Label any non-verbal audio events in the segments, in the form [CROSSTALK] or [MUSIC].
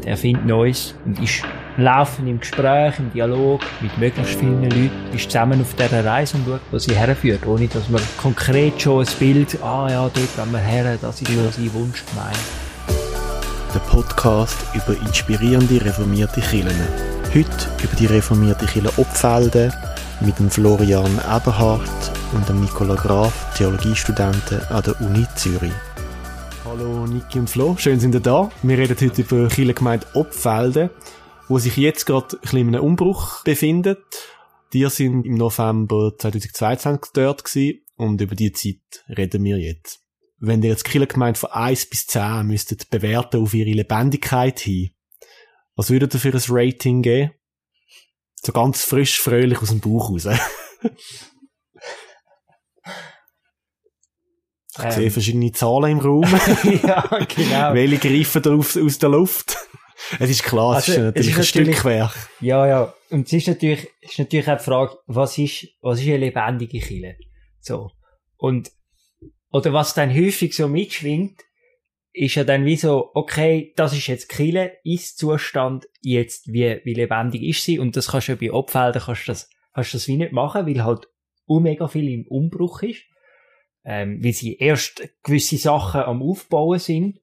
und erfindet Neues und ist laufend im Gespräch, im Dialog mit möglichst vielen Leuten, ist zusammen auf dieser Reise und schaut, wo sie herführt, ohne dass man konkret schon ein Bild, ah ja, dort gehen wir her, das ist ja sein Wunsch gemeint. Der Podcast über inspirierende reformierte Kirchen. Heute über die reformierte Kirche Opfelde mit dem Florian Eberhardt und dem Nicola Graf, Theologiestudenten an der Uni Zürich. Hallo Niki und Flo, schön sind ihr da. Wir reden heute über die Kirchengemeinde Opfelde, wo sich jetzt gerade ein bisschen in einem Umbruch befindet. Die sind im November 2022 dort gewesen und über die Zeit reden wir jetzt. Wenn ihr jetzt die Kirchengemeinde von 1 bis 10 müsstet bewerten auf ihre Lebendigkeit hin, was würdet ihr für ein Rating geben? So ganz frisch, fröhlich aus dem Bauch raus. [LAUGHS] Ich ähm. sehe verschiedene Zahlen im Raum. [LAUGHS] ja, genau. [LAUGHS] Welche greifen da aus, aus der Luft? Es ist klar, also, es ist natürlich es ist ein Stückwerk. Ja, ja. Und es ist natürlich, es ist natürlich auch die Frage, was ist, was ist eine lebendige Kille? So. Und, oder was dann häufig so mitschwingt, ist ja dann wie so, okay, das ist jetzt Kille, ist Zustand jetzt, wie, wie lebendig ist sie? Und das kannst du ja bei Opfeldern, kannst du das, kannst du das wie nicht machen, weil halt mega viel im Umbruch ist ähm, weil sie erst gewisse Sachen am Aufbauen sind.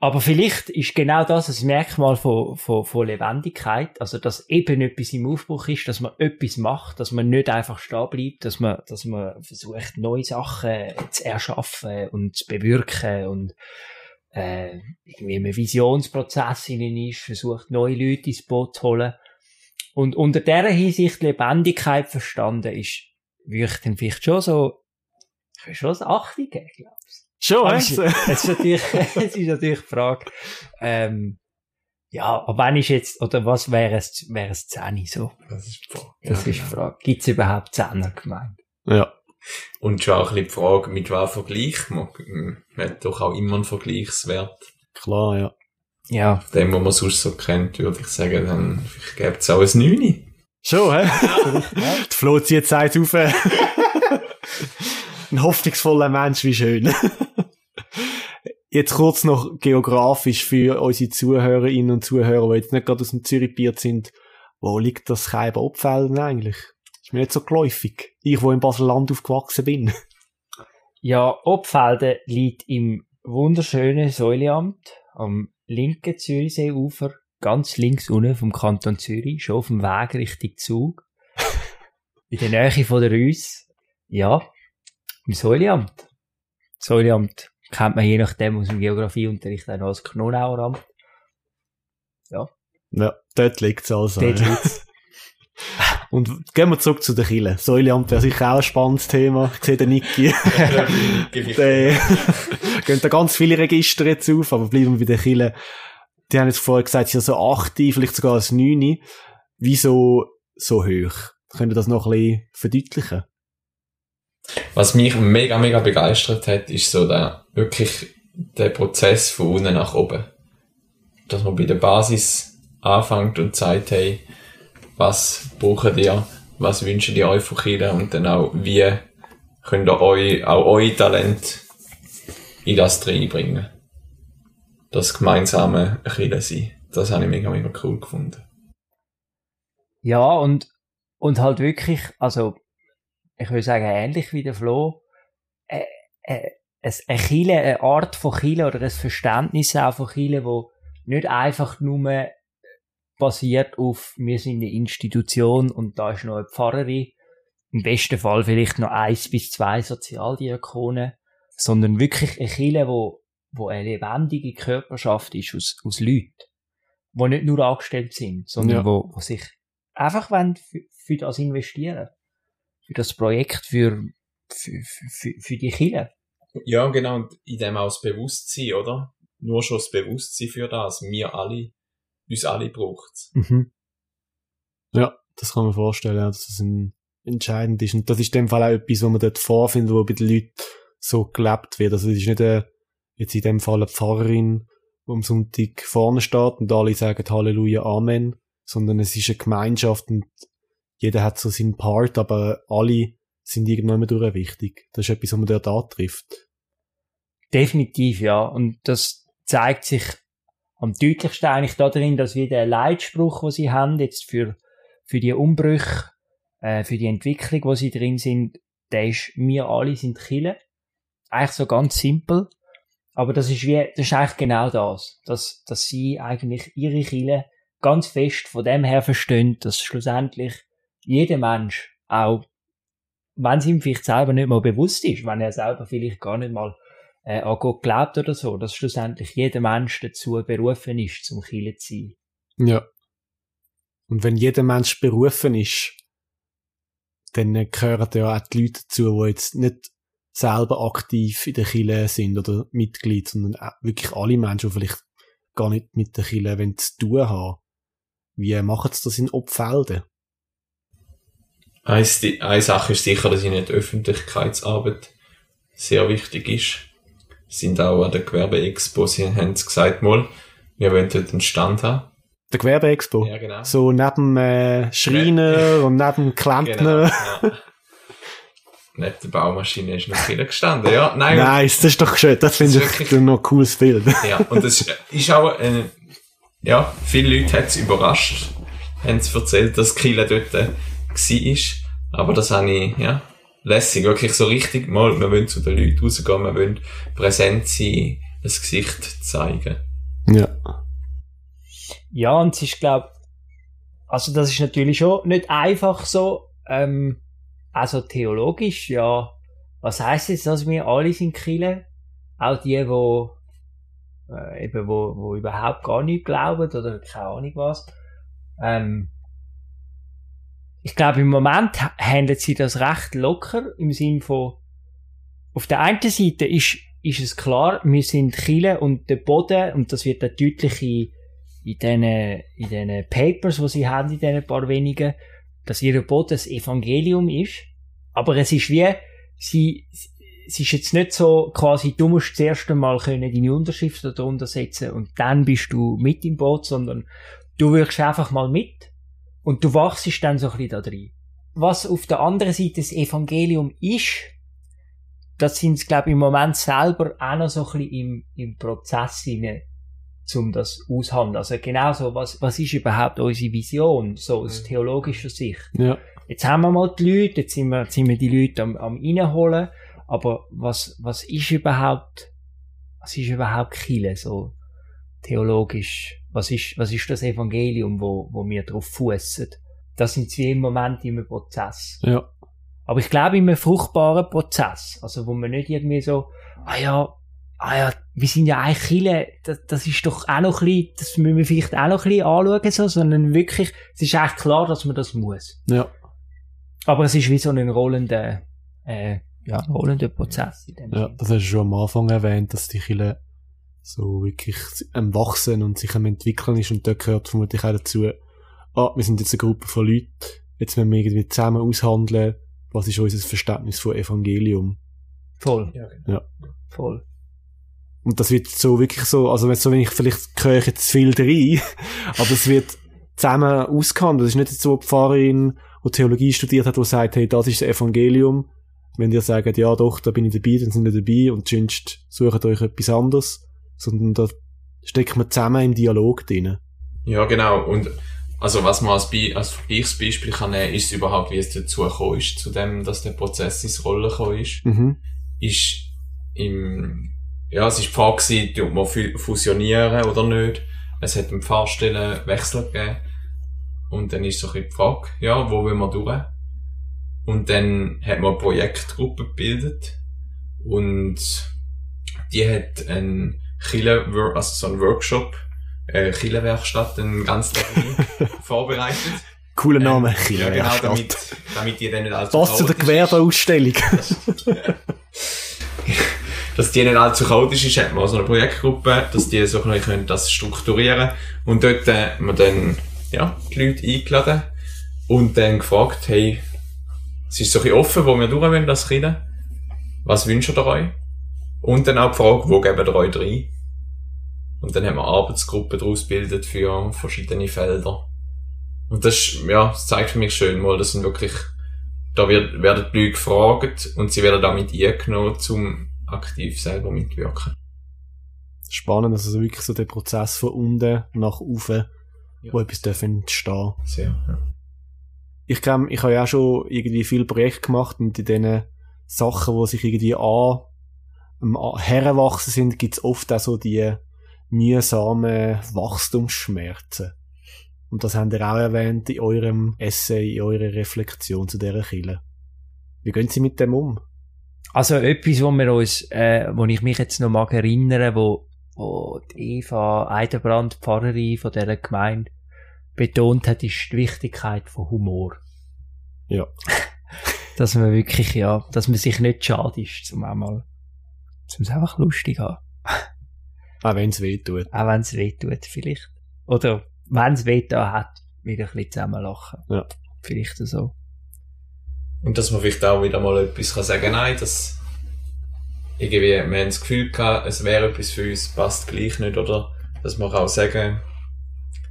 Aber vielleicht ist genau das ein Merkmal von, von, von Lebendigkeit, also dass eben etwas im Aufbruch ist, dass man etwas macht, dass man nicht einfach stehen bleibt, dass man, dass man versucht, neue Sachen zu erschaffen und zu bewirken und äh, irgendwie im Visionsprozess innen ist, versucht, neue Leute ins Boot zu holen. Und unter dieser Hinsicht Lebendigkeit verstanden ist, würde ich dann vielleicht schon so ich will schon ein Achtung geben, glaubst Schon, es, es, ist natürlich, [LAUGHS] es ist natürlich die Frage, ähm, ja, aber wann ist jetzt, oder was wäre es, wäre es 10 so? Das ist die Frage. Das ja, ist die genau. Frage. Gibt es überhaupt 10er gemeint? Ja. Und schon auch ein bisschen die Frage, mit was vergleicht man? Man hat doch auch immer einen Vergleichswert. Klar, ja. Ja. Dem, was man sonst so kennt, würde ich sagen, dann gibt es auch ein 9. Schon, hä? Ja. [LAUGHS] die Flo zieht Zeit auf. [LAUGHS] ein hoffnungsvoller Mensch, wie schön. [LAUGHS] jetzt kurz noch geografisch für unsere Zuhörerinnen und Zuhörer, die jetzt nicht gerade aus dem Zürichbier sind. Wo liegt das Kaiber Opfelden eigentlich? Ist mir nicht so geläufig. Ich, wo in Basel-Land aufgewachsen bin. [LAUGHS] Ja, Opfelden liegt im wunderschönen Säuleamt am linken Zürichseeufer, ganz links unten vom Kanton Zürich, schon auf dem Weg Richtung Zug. [LAUGHS] in der Nähe von der Rüss. Ja, im Säuleamt. Säuleamt kennt man je nachdem aus dem Geografieunterricht auch noch als Knonaueramt. Ja. Ja, dort liegt es also. Dort [LAUGHS] liegt's. Und gehen wir zurück zu den Kille. Säuleamt wäre sicher auch ein spannendes Thema. Ich sehe den Niki. [LAUGHS] [LAUGHS] gehen da ganz viele Register jetzt auf, aber bleiben wir bei den Kille. Die haben jetzt vorher gesagt, sie sind so 8, vielleicht sogar als 9. Wieso so hoch? Können ihr das noch ein bisschen verdeutlichen? Was mich mega, mega begeistert hat, ist so der, wirklich der Prozess von unten nach oben. Dass man bei der Basis anfängt und sagt, hey, was braucht ihr, was wünscht ihr euch von Kindern und dann auch, wie könnt ihr euch, auch euer Talent in das reinbringen. Das gemeinsame Kinder sein. Das habe ich mega, mega cool gefunden. Ja, und, und halt wirklich, also, ich würde sagen, ähnlich wie der Flo, äh, äh, ein Chile, eine Art von Chile oder ein Verständnis auch von Chile, wo nicht einfach nur basiert auf, wir sind eine Institution und da ist noch eine Pfarrerin, im besten Fall vielleicht noch eins bis zwei Sozialdiakonen, sondern wirklich eine Chile, wo, wo eine lebendige Körperschaft ist aus, aus Leuten, die nicht nur angestellt sind, sondern ja. wo, wo sich einfach wollen für, für das investieren für das Projekt, für, für, für, für die Kinder. Ja, genau, und in dem auch das Bewusstsein, oder? Nur schon das Bewusstsein für das, wir alle, uns alle braucht mhm. Ja, das kann man vorstellen, ja, dass das ein, entscheidend ist. Und das ist in dem Fall auch etwas, was man dort vorfindet, wo bei den Leuten so gelebt wird. Also es ist nicht eine, jetzt in dem Fall eine Pfarrerin, die am Sonntag vorne steht und alle sagen Halleluja, Amen, sondern es ist eine Gemeinschaft und jeder hat so seinen Part, aber alle sind irgendwann durch wichtig. Das ist etwas, was man dort antrifft. Definitiv, ja. Und das zeigt sich am deutlichsten eigentlich darin, dass wir den Leitspruch, den sie haben, jetzt für, für die Umbrüche, äh, für die Entwicklung, wo sie drin sind, der ist, wir alle sind Chile. Eigentlich so ganz simpel. Aber das ist wie, das ist eigentlich genau das. Dass, dass sie eigentlich ihre Chile ganz fest von dem her verstehen, dass schlussendlich jeder Mensch auch, wenn es ihm vielleicht selber nicht mal bewusst ist, wenn er selber vielleicht gar nicht mal äh, an Gott glaubt oder so, dass schlussendlich jeder Mensch dazu berufen ist, zum Chile zu sein. Ja. Und wenn jeder Mensch berufen ist, dann gehören ja auch die Leute dazu, die jetzt nicht selber aktiv in der Kille sind oder Mitglied, sondern wirklich alle Menschen, die vielleicht gar nicht mit der Kille zu tun haben. Wie machen sie das in Obfelden? Eine Sache ist sicher, dass ihnen die Öffentlichkeitsarbeit sehr wichtig ist. Sind auch an der Gewerbeexpo, sie haben es gesagt mal, wir wollen dort einen Stand haben. Der Gewerbeexpo? Ja, genau. So neben äh, Schreiner [LAUGHS] und neben Klempner. Genau, ja. Neben der Baumaschine ist noch viel gestanden, ja. Nein, nice, das ist doch schön. Das finde ich wirklich... noch ein cooles Bild. ja, und das ist auch, äh, ja, viele Leute hat es überrascht, haben es erzählt, dass Kiel dort äh, war. Aber das habe ich, ja, lässig. Wirklich so richtig mal, wir wollen zu den Leuten rausgehen, wir wollen präsent sein, das Gesicht zeigen. Ja. Ja, und es ist, glaube also das ist natürlich schon nicht einfach so, ähm, also theologisch, ja, was heißt jetzt, dass wir alle sind Kille? Auch die, wo, äh, eben, wo, wo überhaupt gar nicht glauben oder keine Ahnung was. Ähm, ich glaube, im Moment handelt sie das recht locker im Sinn von, auf der einen Seite ist, ist es klar, wir sind Chile und der Boden, und das wird dann deutlich in, in diesen, in diesen Papers, die sie haben, in diesen paar wenigen, dass ihr Boden das Evangelium ist. Aber es ist wie, sie, es ist jetzt nicht so quasi, du musst das erste Mal können deine Unterschrift darunter setzen und dann bist du mit im Boot, sondern du wirkst einfach mal mit und du wachst dann so ein bisschen da drin. Was auf der anderen Seite das Evangelium ist, das sind glaube ich, im Moment selber auch noch so ein bisschen im, im Prozess hinein, um das aushandeln. Also genau so, was, was ist überhaupt unsere Vision, so aus theologischer Sicht. Ja. Jetzt haben wir mal die Leute, jetzt sind wir, jetzt sind wir die Leute am, am reinholen, aber was, was ist überhaupt, was ist überhaupt Kille, so theologisch? Was ist, was ist das Evangelium, wo, wo wir drauf fußen? Das sind wir im Moment im Prozess. Ja. Aber ich glaube, in einem fruchtbaren Prozess. Also, wo man nicht irgendwie so, ah ja, ah ja, wir sind ja eigentlich Chile, das, das ist doch auch noch ein bisschen, das müssen wir vielleicht auch noch ein bisschen anschauen, so, sondern wirklich, es ist eigentlich klar, dass man das muss. Ja. Aber es ist wie so ein rollender, äh, ja, rollender Prozess. In dem ja, das hast du schon am Anfang erwähnt, dass die Chile so wirklich am Wachsen und sich am Entwickeln ist und da gehört vermutlich auch dazu, ah, wir sind jetzt eine Gruppe von Leuten, jetzt müssen wir irgendwie zusammen aushandeln, was ist unser Verständnis von Evangelium. Voll. Ja, genau. ja. Voll. Und das wird so wirklich so, also wenn so, wenn ich vielleicht höre ich jetzt viel rein, [LAUGHS] aber es wird zusammen ausgehandelt. Das ist nicht so eine Pfarrerin, die Theologie studiert hat, die sagt, hey, das ist das Evangelium. Wenn ihr sagt, ja doch, da bin ich dabei, dann sind wir dabei und sonst sucht euch etwas anderes sondern da steckt man zusammen im Dialog drin. Ja, genau. Und also was man als, Be als Vergleichsbeispiel kann nehmen, ist überhaupt, wie es dazu gekommen ist, zu dem, dass der Prozess ins Rollen gekommen ist. Mhm. Ist im, ja, es ist die Frage gewesen, ob man fusionieren oder nicht. Es hat einen Pfarrstellenwechsel gegeben. Und dann ist so ein bisschen die Frage, ja, wo will man durch? Und dann hat man eine Projektgruppe gebildet. Und die hat einen Chile, also so ein Workshop, äh, Chile-Werkstatt, einen ganzen Tag [LAUGHS] vorbereitet. Cooler Name, ähm, Chile Ja, genau, damit, damit die dann nicht allzu Was zu der Gewerbeausstellung. [LAUGHS] dass die nicht allzu chaotisch ist, hat man so eine Projektgruppe, dass die so ein können das strukturieren und dort äh, haben wir dann, ja, die Leute eingeladen und dann gefragt, hey, es ist so ein bisschen offen, wo wir durch wollen, das Chile. Was wünscht ihr euch? Und dann auch die Frage, wo geben ihr euch rein? Und dann haben wir Arbeitsgruppen daraus gebildet für verschiedene Felder. Und das, ist, ja, das zeigt für mich schön mal, das sind wirklich, da wird, werden die Leute gefragt und sie werden damit eingenommen, zum aktiv selber mitwirken. spannend, also so wirklich so der Prozess von unten nach oben, Ja. wo etwas darf entstehen. Sehr, ja. Ich glaube, ich habe ja auch schon irgendwie viel Projekte gemacht und in diesen Sachen, wo sich irgendwie an, am heranwachsen sind, gibt's oft auch so die mühsamen Wachstumsschmerzen. Und das habt ihr auch erwähnt in eurem Essay, in eurer Reflexion zu dieser Kille. Wie gehen Sie mit dem um? Also etwas, wo wir uns, äh, wo ich mich jetzt noch mag erinnern, wo, wo die Eva Eidenbrand, Pfarrerin von dieser Gemeinde, betont hat, ist die Wichtigkeit von Humor. Ja. [LAUGHS] Dass man wirklich, ja, dass man sich nicht schade ist, zum einmal, es einfach lustig haben. Auch wenn es weh tut. Auch wenn es weh tut, vielleicht. Oder wenn es weh da hat, wieder ein bisschen zusammen lachen. Ja. Vielleicht so. Und dass man vielleicht auch wieder mal etwas kann sagen nein, dass irgendwie, wir haben das Gefühl gehabt, es wäre etwas für uns, passt gleich nicht, oder? Dass man auch sagen,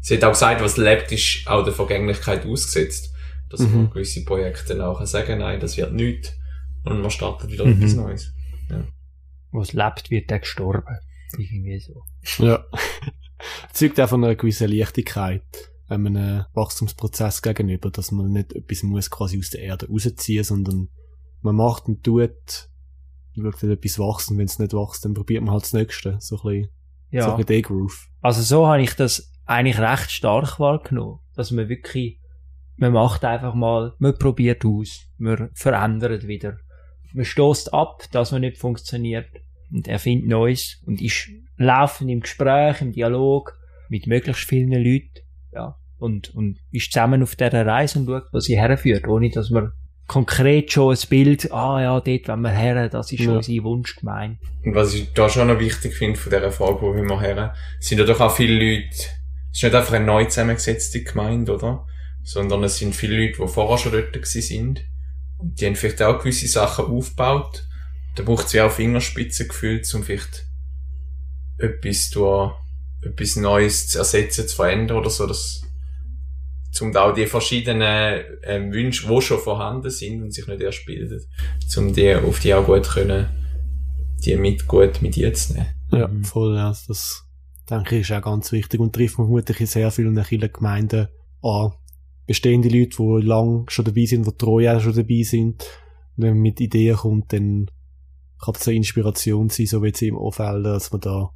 sie hat auch gesagt, was lebt, ist auch der Vergänglichkeit ausgesetzt. Dass Mhm. man gewisse Projekte dann auch kann sagen nein, das wird nichts. Und man startet wieder Mhm. etwas Neues. Wo es lebt, wird er gestorben. Irgendwie so. Ja. [LAUGHS] Zeugt auch von einer gewissen Leichtigkeit einem Wachstumsprozess gegenüber, dass man nicht etwas muss quasi aus der Erde rausziehen, sondern man macht und tut, schaut, wenn etwas wächst und wenn es nicht wächst, dann probiert man halt das Nächste. So ein bisschen, so Ja. ein bisschen der Groove. Also so habe ich das eigentlich recht stark wahrgenommen. Dass man wirklich, man macht einfach mal, man probiert aus, man verändert wieder. Man stoßt ab, dass man nicht funktioniert und erfindet Neues und ist laufend im Gespräch, im Dialog mit möglichst vielen Leuten, ja, und, und ist zusammen auf dieser Reise und schaut, wo sie herführt, ohne dass man konkret schon ein Bild, ah ja, dort wollen wir her, das ist Ja. unser Wunsch gemeint. Und was ich da schon noch wichtig finde von dieser Frage, wo wir her, sind ja doch auch viele Leute, es ist nicht einfach eine neu zusammengesetzte Gemeinde, oder? Sondern es sind viele Leute, die vorher schon dort sind. Und die haben vielleicht auch gewisse Sachen aufgebaut. Da braucht es ja auch Fingerspitzengefühl, um vielleicht etwas durch, etwas Neues zu ersetzen, zu verändern oder so, dass, um da auch die verschiedenen ähm, Wünsche, die schon vorhanden sind und sich nicht erst bilden, um die auf die auch gut können, die mit gut mit jetzt nehmen. Ja, Mhm. voll, ja. Das, denke ich, ist auch ganz wichtig und trifft man vermutlich in sehr vielen kleinen Gemeinden an. Bestehende Leute, die lang schon dabei sind, die treu auch schon dabei sind. Und wenn man mit Ideen kommt, dann kann eine Inspiration sein, so wie jetzt im Umfeld, dass man da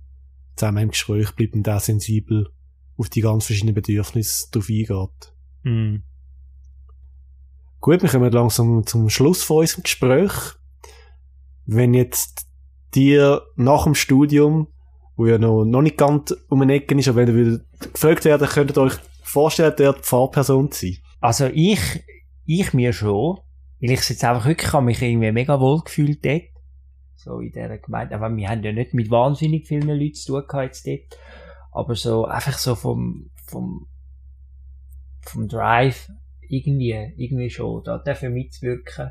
zusammen im Gespräch bleibt und auch sensibel auf die ganz verschiedenen Bedürfnisse drauf eingeht. Mhm. Gut, wir kommen langsam zum Schluss von unserem Gespräch. Wenn jetzt dir nach dem Studium, wo ja noch, noch nicht ganz um den Ecken ist, aber wenn ihr wieder gefragt werden, könntet ihr euch vorstellen, dort Pfarrperson zu sein? Also ich, ich mir schon, weil ich es jetzt einfach wirklich habe mich irgendwie mega wohl gefühlt dort. So in dieser Gemeinde. Aber wir haben ja nicht mit wahnsinnig vielen Leuten zu tun gehabt jetzt dort. Aber so, einfach so vom, vom, vom Drive irgendwie, irgendwie schon, da dürfen mitzuwirken.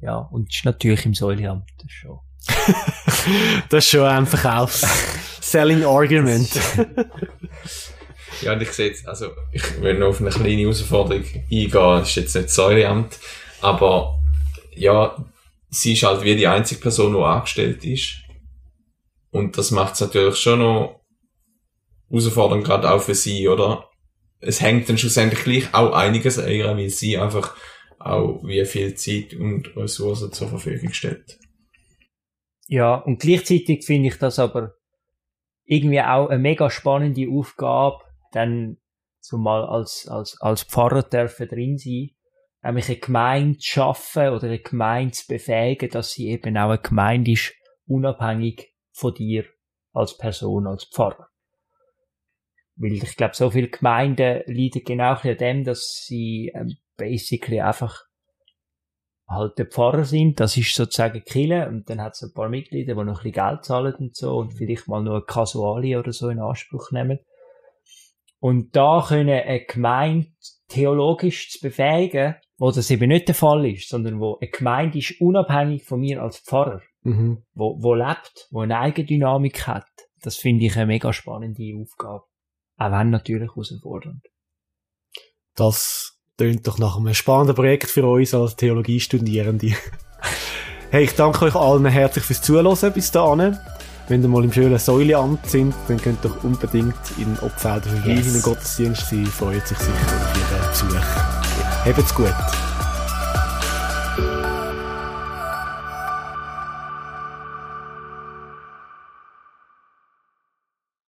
Ja, und es ist natürlich im Säuleamt, das schon. [LAUGHS] das ist schon ein Verkaufs-Selling Argument. Ja, und ich sehe jetzt, also, ich will noch auf eine kleine Herausforderung eingehen, das ist jetzt nicht das Säuleamt, aber, ja, sie ist halt wie die einzige Person, die angestellt ist. Und das macht es natürlich schon noch herausfordernd, gerade auch für sie, oder? Es hängt dann schlussendlich gleich auch einiges an ihr, weil sie einfach auch wie viel Zeit und Ressourcen zur Verfügung stellt. Ja, und gleichzeitig finde ich das aber irgendwie auch eine mega spannende Aufgabe, dann zumal als, als, als Pfarrer dürfen drin sein, nämlich eine Gemeinde zu schaffen oder eine Gemeinde zu befähigen, dass sie eben auch eine Gemeinde ist, unabhängig von dir als Person, als Pfarrer. Weil ich glaube, so viele Gemeinden leiden genau an dem, dass sie ähm, basically einfach halt der Pfarrer sind, das ist sozusagen Kille und dann hat es ein paar Mitglieder, die noch ein bisschen Geld zahlen und so und vielleicht mal nur eine Kasuali oder so in Anspruch nehmen. Und da können eine Gemeinde theologisch zu befähigen, wo das eben nicht der Fall ist, sondern wo eine Gemeinde ist unabhängig von mir als Pfarrer, mhm. wo, wo lebt, wo eine Eigendynamik hat. Das finde ich eine mega spannende Aufgabe. Auch wenn natürlich herausfordernd. Das tönt doch nach einem spannenden Projekt für uns als Theologiestudierende. [LAUGHS] hey, ich danke euch allen herzlich fürs Zuhören bis dahin. wenn ihr mal im schönen Säuleamt sind, dann könnt ihr doch unbedingt in Opfelder vorbei Yes. Gottesdienst. Sie freuen sich sicher auf Ihren Besuch. Habt's gut.